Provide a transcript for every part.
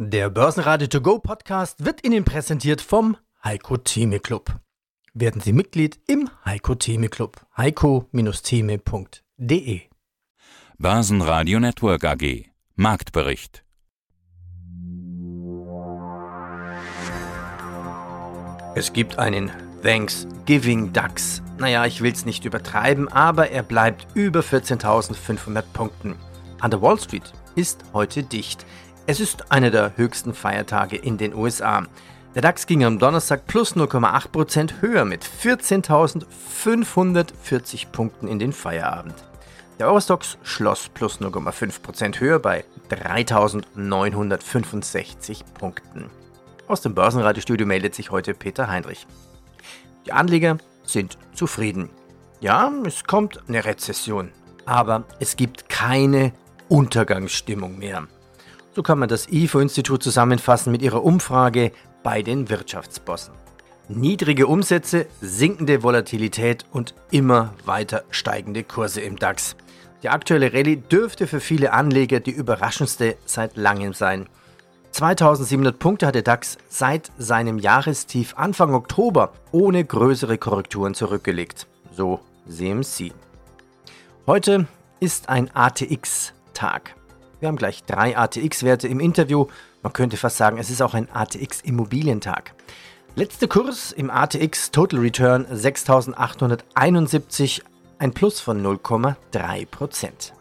Der Börsenradio To Go Podcast wird Ihnen präsentiert vom Heiko Theme Club. Werden Sie Mitglied im Heiko Theme Club. heiko-theme.de Börsenradio Network AG Marktbericht Es gibt einen Thanksgiving DAX. Naja, ich will es nicht übertreiben, aber er bleibt über 14.500 Punkten. An der Wall Street ist heute dicht. Es ist einer der höchsten Feiertage in den USA. Der DAX ging am Donnerstag plus 0,8% höher mit 14.540 Punkten in den Feierabend. Der Eurostox schloss plus 0,5% höher bei 3.965 Punkten. Aus dem Börsenradiostudio meldet sich heute Peter Heinrich. Die Anleger sind zufrieden. Ja, es kommt eine Rezession, aber es gibt keine Untergangsstimmung mehr. So kann man das IFO-Institut zusammenfassen mit ihrer Umfrage bei den Wirtschaftsbossen. Niedrige Umsätze, sinkende Volatilität und immer weiter steigende Kurse im DAX. Die aktuelle Rallye dürfte für viele Anleger die überraschendste seit langem sein. 2700 Punkte hat der DAX seit seinem Jahrestief Anfang Oktober ohne größere Korrekturen zurückgelegt. So CMC. Heute ist ein ATX-Tag. Wir haben gleich drei ATX-Werte im Interview. Man könnte fast sagen, es ist auch ein ATX-Immobilientag. Letzter Kurs im ATX Total Return 6871, ein Plus von 0,3 Prozent.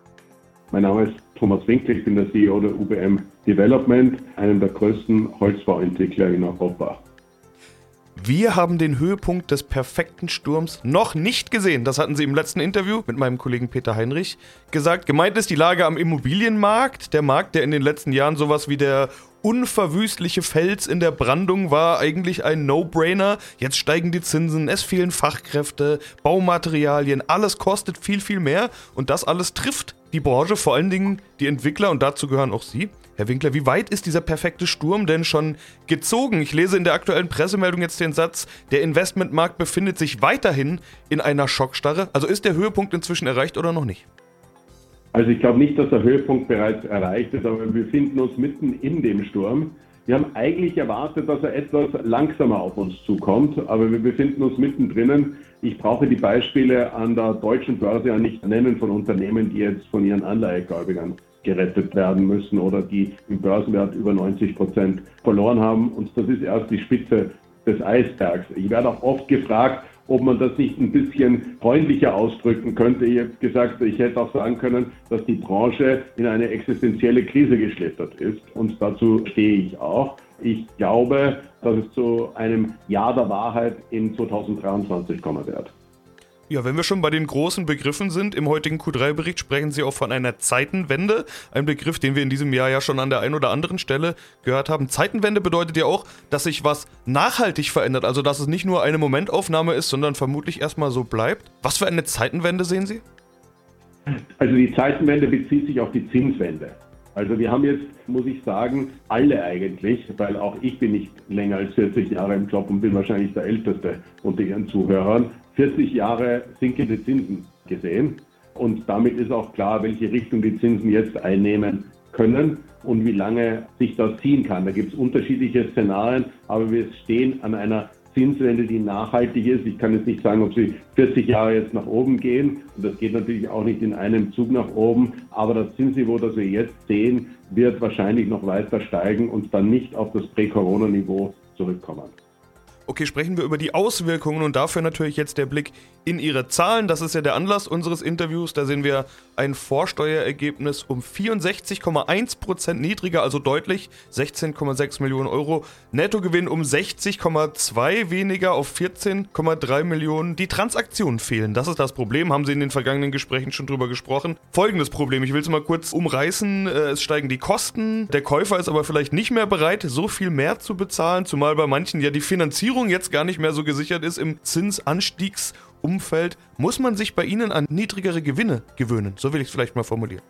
Mein Name ist Thomas Winkel, ich bin der CEO der UBM Development, einem der größten Holzbauentwickler in Europa. Wir haben den Höhepunkt des perfekten Sturms noch nicht gesehen. Das hatten Sie im letzten Interview mit meinem Kollegen Peter Heinrich gesagt. Gemeint ist die Lage am Immobilienmarkt. Der Markt, der in den letzten Jahren sowas wie der unverwüstliche Fels in der Brandung war eigentlich ein No-Brainer. Jetzt steigen die Zinsen, es fehlen Fachkräfte, Baumaterialien, alles kostet viel, viel mehr. Und das alles trifft die Branche, vor allen Dingen die Entwickler und dazu gehören auch Sie. Herr Winkler, wie weit ist dieser perfekte Sturm denn schon gezogen? Ich lese in der aktuellen Pressemeldung jetzt den Satz, der Investmentmarkt befindet sich weiterhin in einer Schockstarre. Also ist der Höhepunkt inzwischen erreicht oder noch nicht? Also ich glaube nicht, dass der Höhepunkt bereits erreicht ist, aber wir befinden uns mitten in dem Sturm. Wir haben eigentlich erwartet, dass er etwas langsamer auf uns zukommt, aber wir befinden uns mittendrin. Ich brauche die Beispiele an der deutschen Börse ja nicht nennen von Unternehmen, die jetzt von ihren Anleihegläubigern gerettet werden müssen oder die im Börsenwert über 90 Prozent verloren haben. Und das ist erst die Spitze des Eisbergs. Ich werde auch oft gefragt, ob man das nicht ein bisschen freundlicher ausdrücken könnte. Ich habe gesagt, ich hätte auch sagen können, dass die Branche in eine existenzielle Krise geschlittert ist. Und dazu stehe ich auch. Ich glaube, dass es zu einem Jahr der Wahrheit in 2023 kommen wird. Ja, wenn wir schon bei den großen Begriffen sind, im heutigen Q3-Bericht sprechen Sie auch von einer Zeitenwende. Ein Begriff, den wir in diesem Jahr ja schon an der einen oder anderen Stelle gehört haben. Zeitenwende bedeutet ja auch, dass sich was nachhaltig verändert. Also, dass es nicht nur eine Momentaufnahme ist, sondern vermutlich erstmal so bleibt. Was für eine Zeitenwende sehen Sie? Also, die Zeitenwende bezieht sich auf die Zinswende. Also wir haben jetzt, muss ich sagen, alle eigentlich, weil auch ich bin nicht länger als 40 Jahre im Job und bin wahrscheinlich der Älteste unter Ihren Zuhörern, 40 Jahre sinkende Zinsen gesehen. Und damit ist auch klar, welche Richtung die Zinsen jetzt einnehmen können und wie lange sich das ziehen kann. Da gibt es unterschiedliche Szenarien, aber wir stehen an einer Zinswende, die nachhaltig ist. Ich kann jetzt nicht sagen, ob sie 40 Jahre jetzt nach oben gehen. Und das geht natürlich auch nicht in einem Zug nach oben. Aber das Zinsniveau, das wir jetzt sehen, wird wahrscheinlich noch weiter steigen und dann nicht auf das Prä-Corona-Niveau zurückkommen. Okay, sprechen wir über die Auswirkungen und dafür natürlich jetzt der Blick in Ihre Zahlen. Das ist ja der Anlass unseres Interviews. Da sehen wir ein Vorsteuerergebnis um 64,1% niedriger, also deutlich 16,6 Millionen Euro. Nettogewinn um 60,2 weniger auf 14,3 Millionen. Die Transaktionen fehlen. Das ist das Problem. Haben Sie in den vergangenen Gesprächen schon drüber gesprochen. Folgendes Problem. Ich will es mal kurz umreißen. Äh, es steigen die Kosten. Der Käufer ist aber vielleicht nicht mehr bereit, so viel mehr zu bezahlen, zumal bei manchen ja die Finanzierung Finanzierung jetzt gar nicht mehr so gesichert ist im Zinsanstiegsumfeld, muss man sich bei Ihnen an niedrigere Gewinne gewöhnen. So will ich es vielleicht mal formulieren.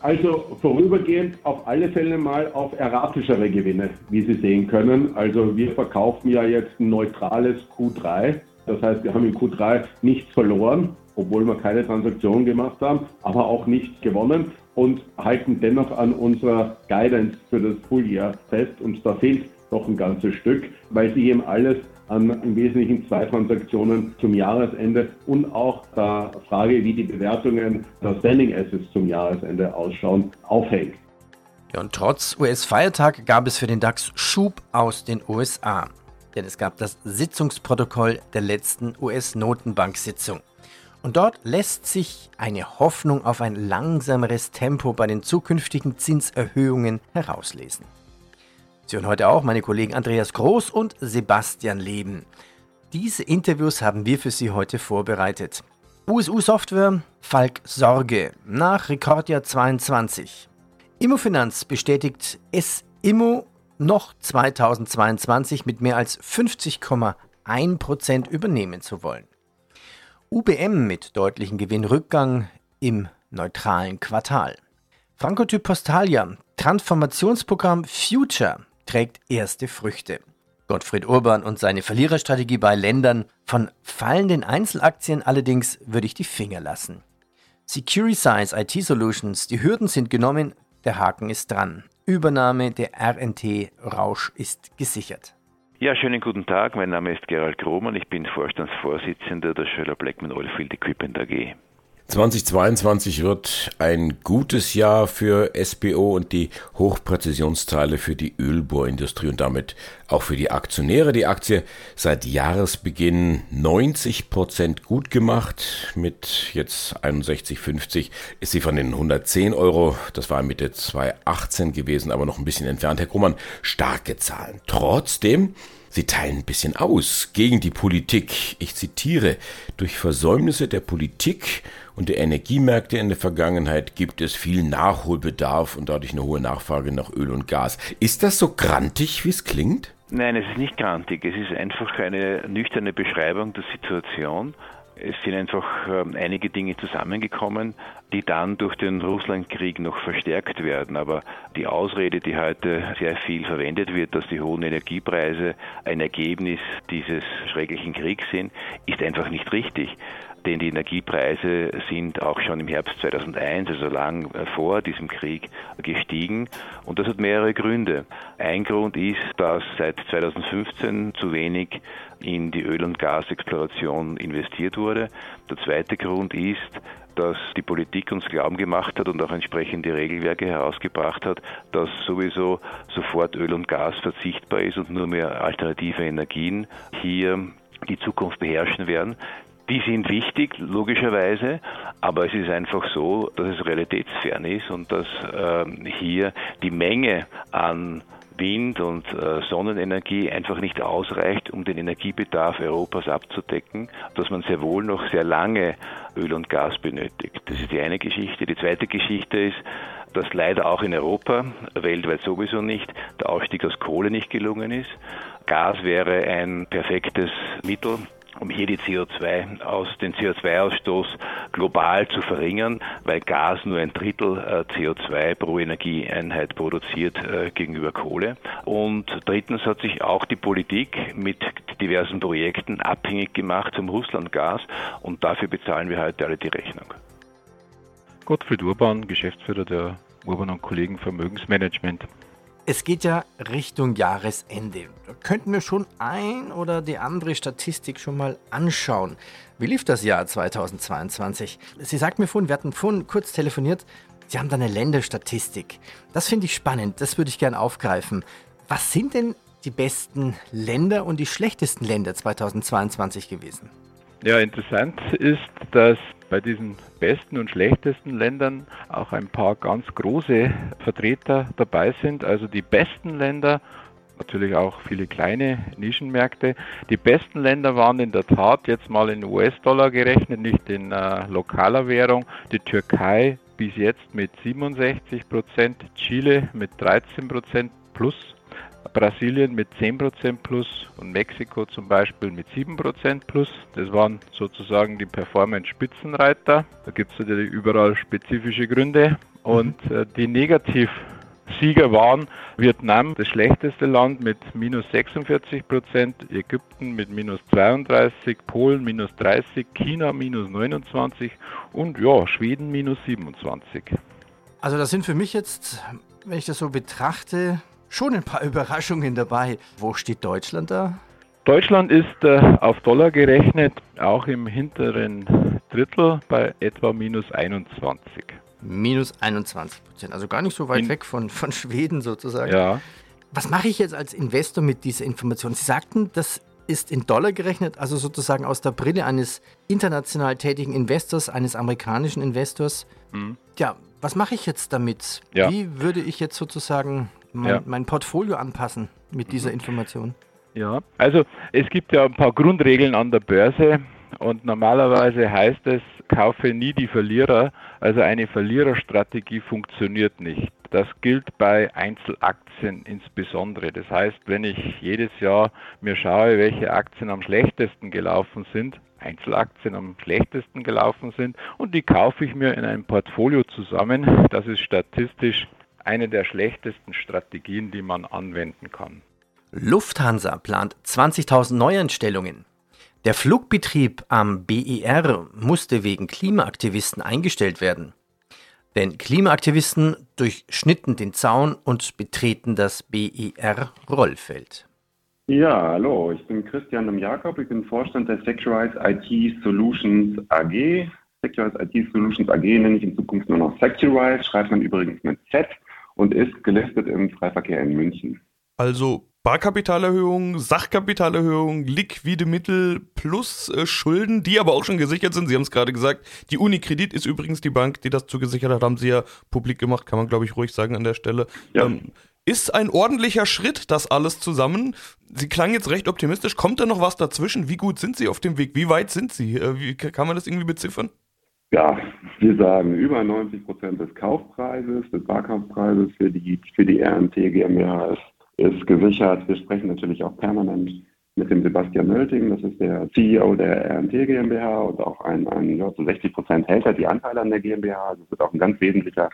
Also vorübergehend auf alle Fälle mal auf erratischere Gewinne, wie Sie sehen können. Also wir verkaufen ja jetzt ein neutrales Q3. Das heißt, wir haben im Q3 nichts verloren, obwohl wir keine Transaktion gemacht haben, aber auch nichts gewonnen. und halten dennoch an unserer Guidance für das Fulljahr fest. Und da fehlt doch ein ganzes Stück, weil sie eben alles an im Wesentlichen zwei Transaktionen zum Jahresende und auch der Frage, wie die Bewertungen der Standing Assets zum Jahresende ausschauen, aufhängt. Ja, und trotz US-Feiertag gab es für den DAX Schub aus den USA. Denn es gab das Sitzungsprotokoll der letzten US-Notenbank-Sitzung. Und dort lässt sich eine Hoffnung auf ein langsameres Tempo bei den zukünftigen Zinserhöhungen herauslesen. Hören heute auch meine Kollegen Andreas Groß und Sebastian Leben. Diese Interviews haben wir für Sie heute vorbereitet. USU Software, Falk Sorge, nach Rekordjahr 22. Immofinanz bestätigt es Immo noch 2022 mit mehr als 50,1% übernehmen zu wollen. UBM mit deutlichem Gewinnrückgang im neutralen Quartal. Frankotyp Postalia, Transformationsprogramm Future trägt erste Früchte. Gottfried Urban und seine Verliererstrategie bei Ländern. Von fallenden Einzelaktien allerdings würde ich die Finger lassen. Securisize IT Solutions, die Hürden sind genommen, der Haken ist dran. Übernahme der RNT Rausch ist gesichert. Ja, schönen guten Tag. Mein Name ist Gerald Krohmann. Ich bin Vorstandsvorsitzender der Schöller Blackman Oilfield Equipment AG. 2022 wird ein gutes Jahr für SBO und die Hochpräzisionsteile für die Ölbohrindustrie und damit auch für die Aktionäre. Die Aktie seit Jahresbeginn 90 Prozent gut gemacht. Mit jetzt 61,50 ist sie von den 110 Euro, das war Mitte 2018 gewesen, aber noch ein bisschen entfernt. Herr Krummann, starke Zahlen. Trotzdem Sie teilen ein bisschen aus gegen die Politik. Ich zitiere, durch Versäumnisse der Politik und der Energiemärkte in der Vergangenheit gibt es viel Nachholbedarf und dadurch eine hohe Nachfrage nach Öl und Gas. Ist das so grantig, wie es klingt? Nein, es ist nicht grantig. Es ist einfach eine nüchterne Beschreibung der Situation. Es sind einfach ähm, einige Dinge zusammengekommen, die dann durch den Russlandkrieg noch verstärkt werden. Aber die Ausrede, die heute sehr viel verwendet wird, dass die hohen Energiepreise ein Ergebnis dieses schrecklichen Kriegs sind, ist einfach nicht richtig denn die Energiepreise sind auch schon im Herbst 2001, also lang vor diesem Krieg, gestiegen. Und das hat mehrere Gründe. Ein Grund ist, dass seit 2015 zu wenig in die Öl- und Gasexploration investiert wurde. Der zweite Grund ist, dass die Politik uns Glauben gemacht hat und auch entsprechende Regelwerke herausgebracht hat, dass sowieso sofort Öl und Gas verzichtbar ist und nur mehr alternative Energien hier die Zukunft beherrschen werden. Die sind wichtig, logischerweise, aber es ist einfach so, dass es realitätsfern ist und dass äh, hier die Menge an Wind- und äh, Sonnenenergie einfach nicht ausreicht, um den Energiebedarf Europas abzudecken, dass man sehr wohl noch sehr lange Öl und Gas benötigt. Das ist die eine Geschichte. Die zweite Geschichte ist, dass leider auch in Europa, weltweit sowieso nicht, der Ausstieg aus Kohle nicht gelungen ist. Gas wäre ein perfektes Mittel, um hier die CO2 aus, den CO2-Ausstoß global zu verringern, weil Gas nur ein Drittel äh, CO2 pro Energieeinheit produziert äh, gegenüber Kohle. Und drittens hat sich auch die Politik mit diversen Projekten abhängig gemacht zum Russlandgas und dafür bezahlen wir heute alle die Rechnung. Gottfried Urban, Geschäftsführer der Urban und Kollegen Vermögensmanagement. Es geht ja Richtung Jahresende. Da könnten wir schon ein oder die andere Statistik schon mal anschauen. Wie lief das Jahr 2022? Sie sagt mir vorhin, wir hatten vorhin kurz telefoniert, Sie haben da eine Länderstatistik. Das finde ich spannend, das würde ich gerne aufgreifen. Was sind denn die besten Länder und die schlechtesten Länder 2022 gewesen? Ja, interessant ist, dass bei diesen besten und schlechtesten Ländern auch ein paar ganz große Vertreter dabei sind. Also die besten Länder, natürlich auch viele kleine Nischenmärkte. Die besten Länder waren in der Tat jetzt mal in US-Dollar gerechnet, nicht in äh, lokaler Währung. Die Türkei bis jetzt mit 67 Prozent, Chile mit 13 Prozent plus Brasilien mit 10% plus und Mexiko zum Beispiel mit 7% plus. Das waren sozusagen die Performance-Spitzenreiter. Da gibt es natürlich überall spezifische Gründe. Und mhm. äh, die Negativsieger waren Vietnam, das schlechteste Land mit minus 46% Ägypten mit minus 32, Polen minus 30, China minus 29 und ja, Schweden minus 27. Also das sind für mich jetzt, wenn ich das so betrachte, schon ein paar Überraschungen dabei. Wo steht Deutschland da? Deutschland ist äh, auf Dollar gerechnet auch im hinteren Drittel bei etwa minus 21. Minus 21 Prozent, also gar nicht so weit In, weg von, von Schweden sozusagen. Ja. Was mache ich jetzt als Investor mit dieser Information? Sie sagten, das ist in Dollar gerechnet, also sozusagen aus der Brille eines international tätigen Investors, eines amerikanischen Investors. Mhm. Ja, was mache ich jetzt damit? Ja. Wie würde ich jetzt sozusagen mein, ja. mein Portfolio anpassen mit dieser mhm. Information? Ja, also es gibt ja ein paar Grundregeln an der Börse und normalerweise heißt es, kaufe nie die Verlierer. Also eine Verliererstrategie funktioniert nicht. Das gilt bei Einzelaktien insbesondere. Das heißt, wenn ich jedes Jahr mir schaue, welche Aktien am schlechtesten gelaufen sind, Einzelaktien am schlechtesten gelaufen sind und die kaufe ich mir in einem Portfolio zusammen, das ist statistisch eine der schlechtesten Strategien, die man anwenden kann. Lufthansa plant 20.000 Neuanstellungen. Der Flugbetrieb am BER musste wegen Klimaaktivisten eingestellt werden. Denn Klimaaktivisten durchschnitten den Zaun und betreten das BER-Rollfeld. Ja, hallo, ich bin Christian Jakob, ich bin Vorstand der Securize IT Solutions AG. Securize IT Solutions AG nenne ich in Zukunft nur noch Securize, schreibt man übrigens mit Z und ist gelistet im Freiverkehr in München. Also Barkapitalerhöhung, Sachkapitalerhöhung, liquide Mittel plus äh, Schulden, die aber auch schon gesichert sind. Sie haben es gerade gesagt. Die Unikredit ist übrigens die Bank, die das zugesichert hat, haben Sie ja publik gemacht, kann man glaube ich ruhig sagen an der Stelle. Ja. Ähm, ist ein ordentlicher Schritt, das alles zusammen. Sie klangen jetzt recht optimistisch. Kommt da noch was dazwischen? Wie gut sind Sie auf dem Weg? Wie weit sind Sie? Äh, wie, kann man das irgendwie beziffern? Ja, wir sagen über 90 Prozent des Kaufpreises, des Barkaufpreises für die, für die RNT GmbH ist ist gesichert. Wir sprechen natürlich auch permanent mit dem Sebastian Mölting, das ist der CEO der RNT GmbH und auch ein, ein ja, zu 60 Prozent hält er die Anteile an der GmbH. Also wird auch ein ganz wesentlicher,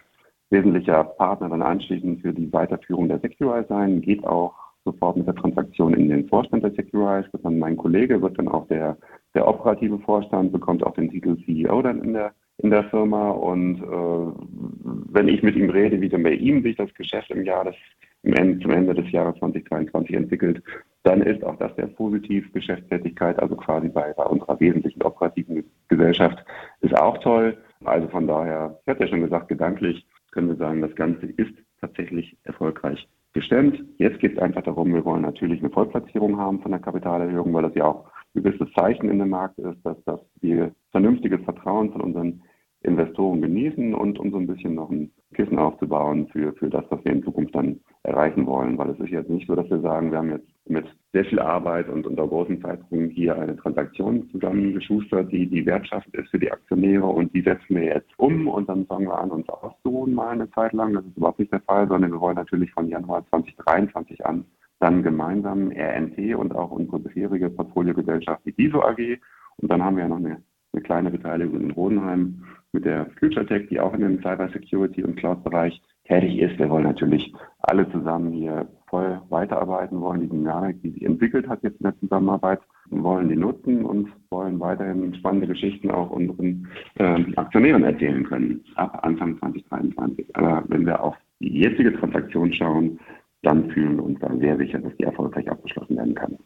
wesentlicher Partner dann anschließend für die Weiterführung der Securize sein. Geht auch sofort mit der Transaktion in den Vorstand der Securize. Wird dann mein Kollege, wird dann auch der, der operative Vorstand, bekommt auch den Titel CEO dann in der in der Firma und äh, wenn ich mit ihm rede, wie dann bei ihm sich das Geschäft im Jahr des Ende, zum Ende des Jahres 2022 entwickelt, dann ist auch das sehr positiv. Geschäftstätigkeit, also quasi bei, bei unserer wesentlichen operativen Gesellschaft, ist auch toll. Also von daher, ich hatte ja schon gesagt, gedanklich können wir sagen, das Ganze ist tatsächlich erfolgreich gestemmt. Jetzt geht es einfach darum, wir wollen natürlich eine Vollplatzierung haben von der Kapitalerhöhung, weil das ja auch ein gewisses Zeichen in dem Markt ist, dass, dass wir vernünftiges Vertrauen von unseren Investoren genießen und um so ein bisschen noch ein Kissen aufzubauen für, für das, was wir in Zukunft dann erreichen wollen. Weil es ist jetzt nicht so, dass wir sagen, wir haben jetzt mit sehr viel Arbeit und unter großen Zeitdruck hier eine Transaktion zusammengeschustert, die, die wertschaffend ist für die Aktionäre und die setzen wir jetzt um und dann fangen wir an, uns auszuruhen mal eine Zeit lang. Das ist überhaupt nicht der Fall, sondern wir wollen natürlich von Januar 2023 an dann gemeinsam RNT und auch unsere bisherige Portfoliogesellschaft, die DISO AG. Und dann haben wir ja noch eine, eine kleine Beteiligung in Rodenheim mit der FutureTech, die auch in dem Cyber Security und Cloud-Bereich tätig ist. Wir wollen natürlich alle zusammen hier voll weiterarbeiten, wollen die Dynamik, die sich entwickelt hat jetzt in der Zusammenarbeit, wollen die nutzen und wollen weiterhin spannende Geschichten auch unseren äh, Aktionären erzählen können ab Anfang 2023. Aber wenn wir auf die jetzige Transaktion schauen, dann fühlen wir uns da sehr sicher, dass die erfolgreich abgeschlossen werden kann.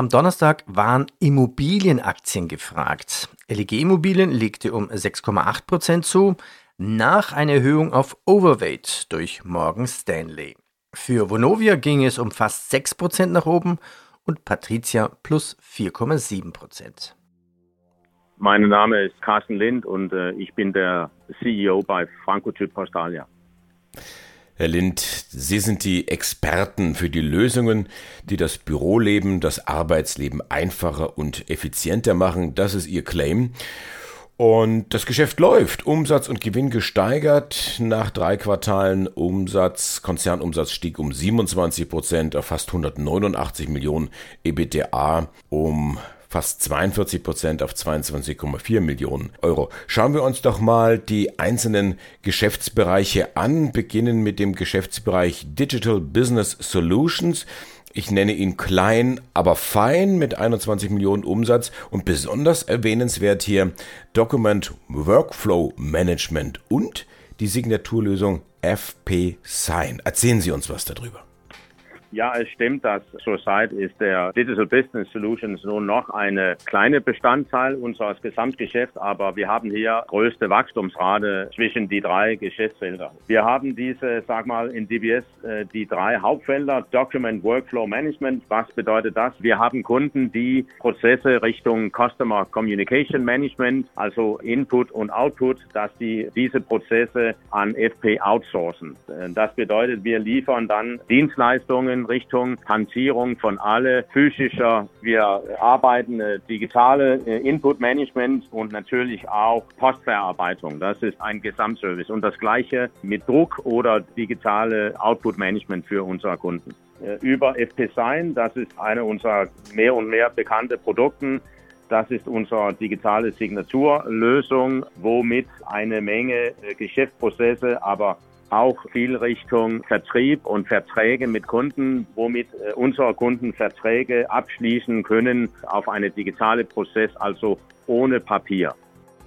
Am Donnerstag waren Immobilienaktien gefragt. LEG Immobilien legte um 6,8 Prozent zu, nach einer Erhöhung auf Overweight durch Morgan Stanley. Für Vonovia ging es um fast 6 Prozent nach oben und Patricia plus 4,7 Prozent. Mein Name ist Carsten Lind und äh, ich bin der CEO bei Franco Postalia. Herr Lind, Sie sind die Experten für die Lösungen, die das Büroleben, das Arbeitsleben einfacher und effizienter machen. Das ist Ihr Claim. Und das Geschäft läuft. Umsatz und Gewinn gesteigert. Nach drei Quartalen Umsatz, Konzernumsatz stieg um 27 Prozent auf fast 189 Millionen. EBITDA um fast 42 Prozent auf 22,4 Millionen Euro. Schauen wir uns doch mal die einzelnen Geschäftsbereiche an, beginnen mit dem Geschäftsbereich Digital Business Solutions. Ich nenne ihn klein, aber fein mit 21 Millionen Umsatz und besonders erwähnenswert hier Document Workflow Management und die Signaturlösung FP Sign. Erzählen Sie uns was darüber. Ja, es stimmt, dass zurzeit ist der Digital Business Solutions nur noch eine kleine Bestandteil unseres Gesamtgeschäfts, aber wir haben hier größte Wachstumsrate zwischen die drei Geschäftsfelder. Wir haben diese, sag mal, in DBS äh, die drei Hauptfelder Document Workflow Management. Was bedeutet das? Wir haben Kunden, die Prozesse Richtung Customer Communication Management, also Input und Output, dass die diese Prozesse an FP outsourcen. Äh, das bedeutet, wir liefern dann Dienstleistungen in Richtung Hantierung von alle physischer. Wir arbeiten äh, digitale äh, Input-Management und natürlich auch Postverarbeitung. Das ist ein Gesamtservice. Und das Gleiche mit Druck oder digitale Output-Management für unsere Kunden. Äh, über FP-Sign, das ist eine unserer mehr und mehr bekannte Produkte. Das ist unsere digitale Signaturlösung, womit eine Menge äh, Geschäftsprozesse, aber auch viel Richtung Vertrieb und Verträge mit Kunden, womit äh, unsere Kunden Verträge abschließen können auf eine digitale Prozess, also ohne Papier.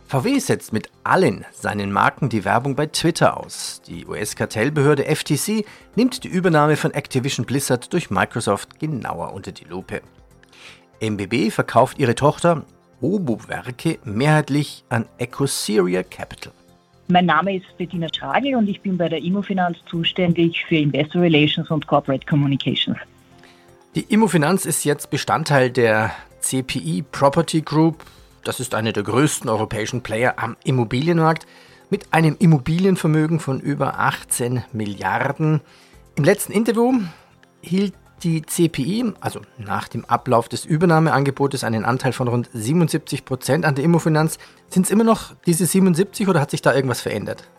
VW setzt mit allen seinen Marken die Werbung bei Twitter aus. Die US-Kartellbehörde FTC nimmt die Übernahme von Activision Blizzard durch Microsoft genauer unter die Lupe. MBB verkauft ihre Tochter Obo-Werke mehrheitlich an Ecosyria Capital. Mein Name ist Bettina Stragel und ich bin bei der Immofinanz zuständig für Investor Relations und Corporate Communications. Die Immofinanz ist jetzt Bestandteil der CPI Property Group. Das ist eine der größten europäischen Player am Immobilienmarkt mit einem Immobilienvermögen von über 18 Milliarden. Im letzten Interview hielt die CPI, also nach dem Ablauf des Übernahmeangebotes, einen Anteil von rund 77 Prozent an der Immofinanz. Sind es immer noch diese 77 oder hat sich da irgendwas verändert?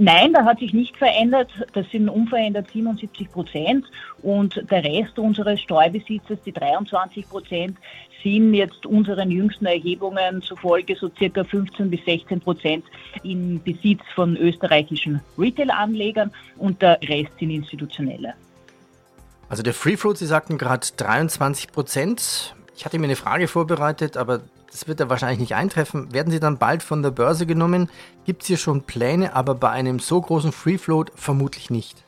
Nein, da hat sich nicht verändert. Das sind unverändert 77 Prozent und der Rest unseres Streubesitzes, die 23 Prozent, sind jetzt unseren jüngsten Erhebungen zufolge so circa 15 bis 16 Prozent im Besitz von österreichischen Retail-Anlegern und der Rest sind institutionelle. Also der Free Float, Sie sagten gerade 23 Prozent. Ich hatte mir eine Frage vorbereitet, aber das wird ja wahrscheinlich nicht eintreffen. Werden Sie dann bald von der Börse genommen? Gibt es hier schon Pläne, aber bei einem so großen Free Float vermutlich nicht?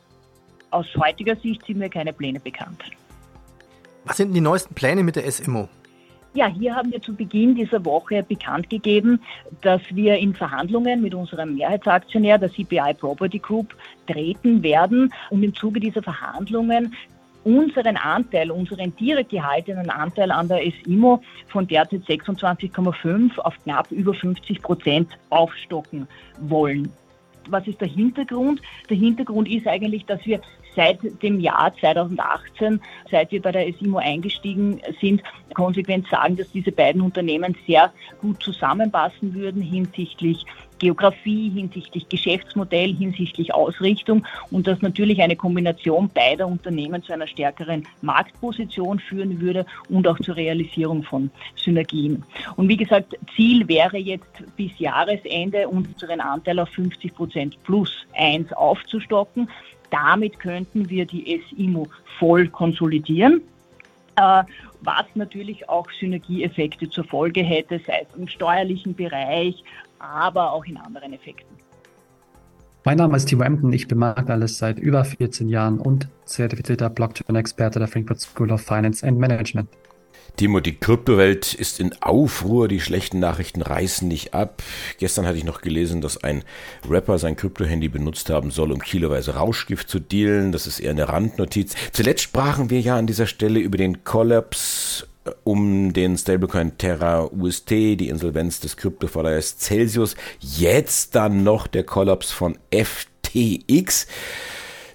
Aus heutiger Sicht sind mir keine Pläne bekannt. Was sind die neuesten Pläne mit der SMO? Ja, hier haben wir zu Beginn dieser Woche bekannt gegeben, dass wir in Verhandlungen mit unserem Mehrheitsaktionär, der CPI Property Group, treten werden und im Zuge dieser Verhandlungen unseren Anteil, unseren direkt gehaltenen Anteil an der SIMO von derzeit 26,5 auf knapp über 50 Prozent aufstocken wollen. Was ist der Hintergrund? Der Hintergrund ist eigentlich, dass wir seit dem Jahr 2018, seit wir bei der SIMO eingestiegen sind, konsequent sagen, dass diese beiden Unternehmen sehr gut zusammenpassen würden hinsichtlich Geografie, hinsichtlich Geschäftsmodell, hinsichtlich Ausrichtung und dass natürlich eine Kombination beider Unternehmen zu einer stärkeren Marktposition führen würde und auch zur Realisierung von Synergien. Und wie gesagt, Ziel wäre jetzt bis Jahresende unseren Anteil auf 50 Prozent plus eins aufzustocken. Damit könnten wir die SIMO voll konsolidieren äh, was natürlich auch Synergieeffekte zur Folge hätte, sei es im steuerlichen Bereich, aber auch in anderen Effekten. Mein Name ist Timo Emden, ich bin Marktanalyst seit über 14 Jahren und zertifizierter Blockchain-Experte der Frankfurt School of Finance and Management. Timo, die Kryptowelt ist in Aufruhr, die schlechten Nachrichten reißen nicht ab. Gestern hatte ich noch gelesen, dass ein Rapper sein Krypto-Handy benutzt haben soll, um kiloweise Rauschgift zu dealen. Das ist eher eine Randnotiz. Zuletzt sprachen wir ja an dieser Stelle über den Kollaps um den Stablecoin Terra UST, die Insolvenz des Kryptoverleihers Celsius, jetzt dann noch der Kollaps von FTX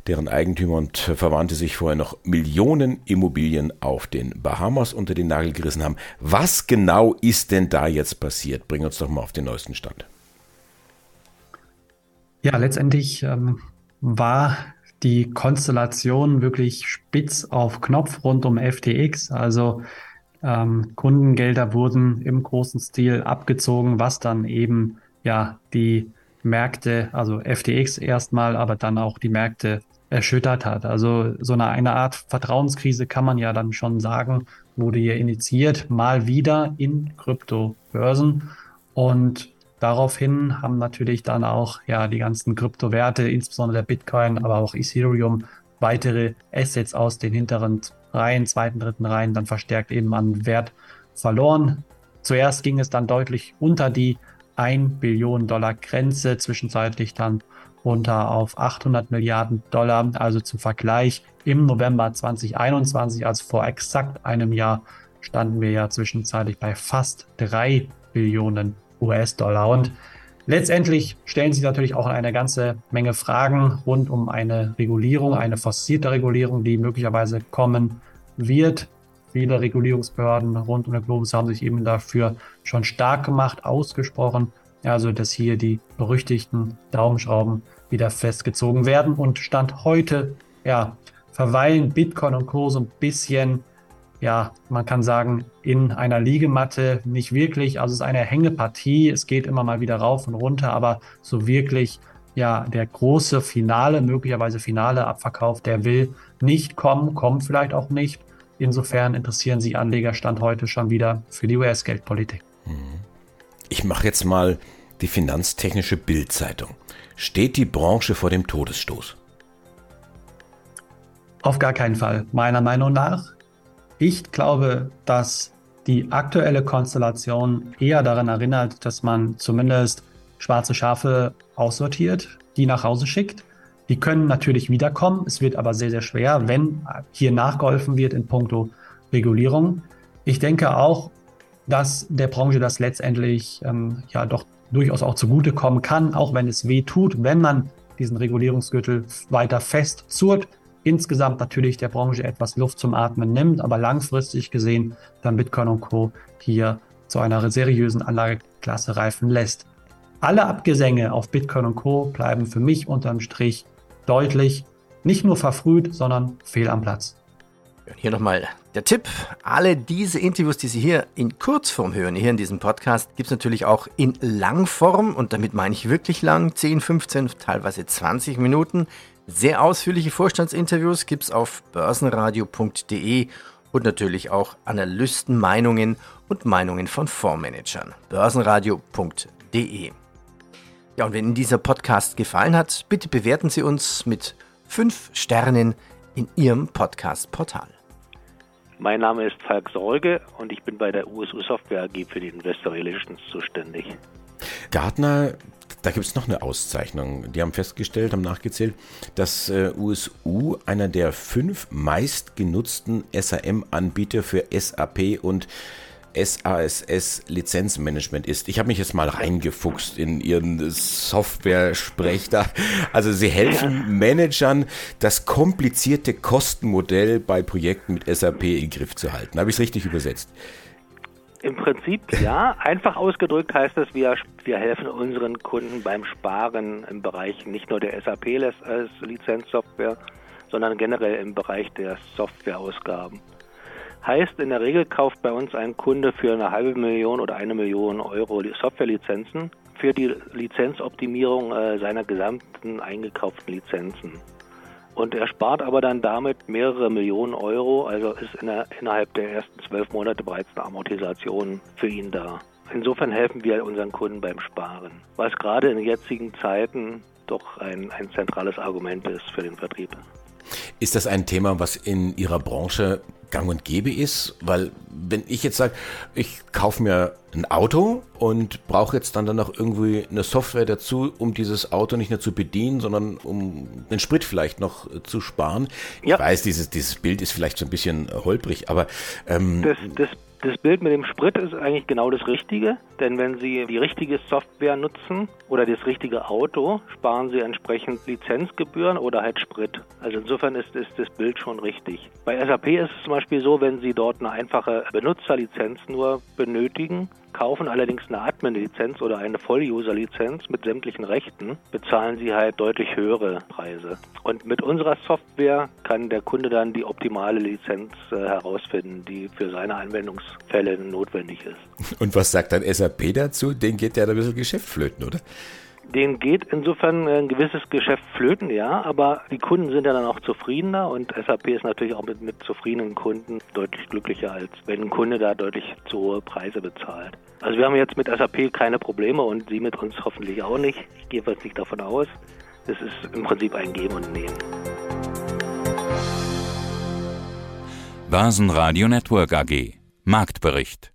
deren Eigentümer und Verwandte sich vorher noch Millionen Immobilien auf den Bahamas unter den Nagel gerissen haben. Was genau ist denn da jetzt passiert? Bring uns doch mal auf den neuesten Stand. Ja, letztendlich ähm, war die Konstellation wirklich spitz auf Knopf rund um FTX. Also ähm, Kundengelder wurden im großen Stil abgezogen, was dann eben ja die Märkte, also FTX erstmal, aber dann auch die Märkte erschüttert hat. Also so eine, eine Art Vertrauenskrise kann man ja dann schon sagen, wurde hier initiiert, mal wieder in Kryptobörsen. Und daraufhin haben natürlich dann auch ja die ganzen Kryptowerte, insbesondere Bitcoin, aber auch Ethereum, weitere Assets aus den hinteren Reihen, zweiten, dritten Reihen dann verstärkt eben an Wert verloren. Zuerst ging es dann deutlich unter die 1 Billion Dollar Grenze, zwischenzeitlich dann runter auf 800 Milliarden Dollar. Also zum Vergleich im November 2021, also vor exakt einem Jahr, standen wir ja zwischenzeitlich bei fast 3 Billionen US-Dollar. Und letztendlich stellen sich natürlich auch eine ganze Menge Fragen rund um eine Regulierung, eine forcierte Regulierung, die möglicherweise kommen wird. Viele Regulierungsbehörden rund um den Globus haben sich eben dafür schon stark gemacht, ausgesprochen. Also, dass hier die berüchtigten Daumenschrauben wieder festgezogen werden. Und Stand heute, ja, verweilen Bitcoin und Co. so ein bisschen ja, man kann sagen, in einer Liegematte nicht wirklich. Also es ist eine Hängepartie. Es geht immer mal wieder rauf und runter, aber so wirklich, ja, der große Finale, möglicherweise finale Abverkauf, der will nicht kommen, kommt vielleicht auch nicht. Insofern interessieren sich Anleger Stand heute schon wieder für die US-Geldpolitik. Mhm. Ich mache jetzt mal die finanztechnische Bildzeitung. Steht die Branche vor dem Todesstoß? Auf gar keinen Fall. Meiner Meinung nach ich glaube, dass die aktuelle Konstellation eher daran erinnert, dass man zumindest schwarze Schafe aussortiert, die nach Hause schickt. Die können natürlich wiederkommen. Es wird aber sehr, sehr schwer, wenn hier nachgeholfen wird in puncto Regulierung. Ich denke auch, dass der Branche das letztendlich ähm, ja doch durchaus auch zugutekommen kann, auch wenn es weh tut, wenn man diesen Regulierungsgürtel weiter fest zurrt insgesamt natürlich der Branche etwas Luft zum Atmen nimmt, aber langfristig gesehen dann Bitcoin und Co. hier zu einer seriösen Anlageklasse reifen lässt. Alle Abgesänge auf Bitcoin und Co. bleiben für mich unterm Strich deutlich nicht nur verfrüht, sondern fehl am Platz. Hier nochmal der Tipp. Alle diese Interviews, die Sie hier in Kurzform hören, hier in diesem Podcast, gibt es natürlich auch in Langform und damit meine ich wirklich lang, 10, 15, teilweise 20 Minuten. Sehr ausführliche Vorstandsinterviews gibt es auf börsenradio.de und natürlich auch Analystenmeinungen und Meinungen von Fondsmanagern. börsenradio.de. Ja, und wenn Ihnen dieser Podcast gefallen hat, bitte bewerten Sie uns mit 5 Sternen in Ihrem Podcast-Portal. Mein Name ist Falk Sorge und ich bin bei der USU Software AG für die Investor Relations zuständig. Gartner da gibt es noch eine Auszeichnung. Die haben festgestellt, haben nachgezählt, dass äh, USU einer der fünf meistgenutzten SAM-Anbieter für SAP und SASS Lizenzmanagement ist. Ich habe mich jetzt mal reingefuchst in ihren Software-Sprech da. Also sie helfen Managern, das komplizierte Kostenmodell bei Projekten mit SAP in Griff zu halten. Habe ich es richtig übersetzt? Im Prinzip ja. Einfach ausgedrückt heißt es, wir, wir helfen unseren Kunden beim Sparen im Bereich nicht nur der SAP als Lizenzsoftware, sondern generell im Bereich der Softwareausgaben. Heißt, in der Regel kauft bei uns ein Kunde für eine halbe Million oder eine Million Euro Softwarelizenzen für die Lizenzoptimierung äh, seiner gesamten eingekauften Lizenzen. Und er spart aber dann damit mehrere Millionen Euro, also ist in der, innerhalb der ersten zwölf Monate bereits eine Amortisation für ihn da. Insofern helfen wir unseren Kunden beim Sparen, was gerade in jetzigen Zeiten doch ein, ein zentrales Argument ist für den Vertrieb. Ist das ein Thema, was in Ihrer Branche gang und gäbe ist? Weil wenn ich jetzt sage, ich kaufe mir ein Auto und brauche jetzt dann, noch irgendwie eine Software dazu, um dieses Auto nicht nur zu bedienen, sondern um den Sprit vielleicht noch zu sparen. Ja. Ich weiß, dieses, dieses Bild ist vielleicht so ein bisschen holprig, aber ähm, das, das das Bild mit dem Sprit ist eigentlich genau das Richtige, denn wenn Sie die richtige Software nutzen oder das richtige Auto, sparen Sie entsprechend Lizenzgebühren oder halt Sprit. Also insofern ist, ist das Bild schon richtig. Bei SAP ist es zum Beispiel so, wenn Sie dort eine einfache Benutzerlizenz nur benötigen, kaufen allerdings eine Admin-Lizenz oder eine Voll-User-Lizenz mit sämtlichen Rechten, bezahlen sie halt deutlich höhere Preise. Und mit unserer Software kann der Kunde dann die optimale Lizenz äh, herausfinden, die für seine Anwendungsfälle notwendig ist. Und was sagt dann SAP dazu? Den geht ja ein bisschen Geschäft flöten, oder? denen geht insofern ein gewisses Geschäft flöten, ja, aber die Kunden sind ja dann auch zufriedener und SAP ist natürlich auch mit, mit zufriedenen Kunden deutlich glücklicher, als wenn ein Kunde da deutlich zu hohe Preise bezahlt. Also wir haben jetzt mit SAP keine Probleme und Sie mit uns hoffentlich auch nicht. Ich gehe jetzt nicht davon aus. Es ist im Prinzip ein Geben und Nehmen. Börsenradio Network AG Marktbericht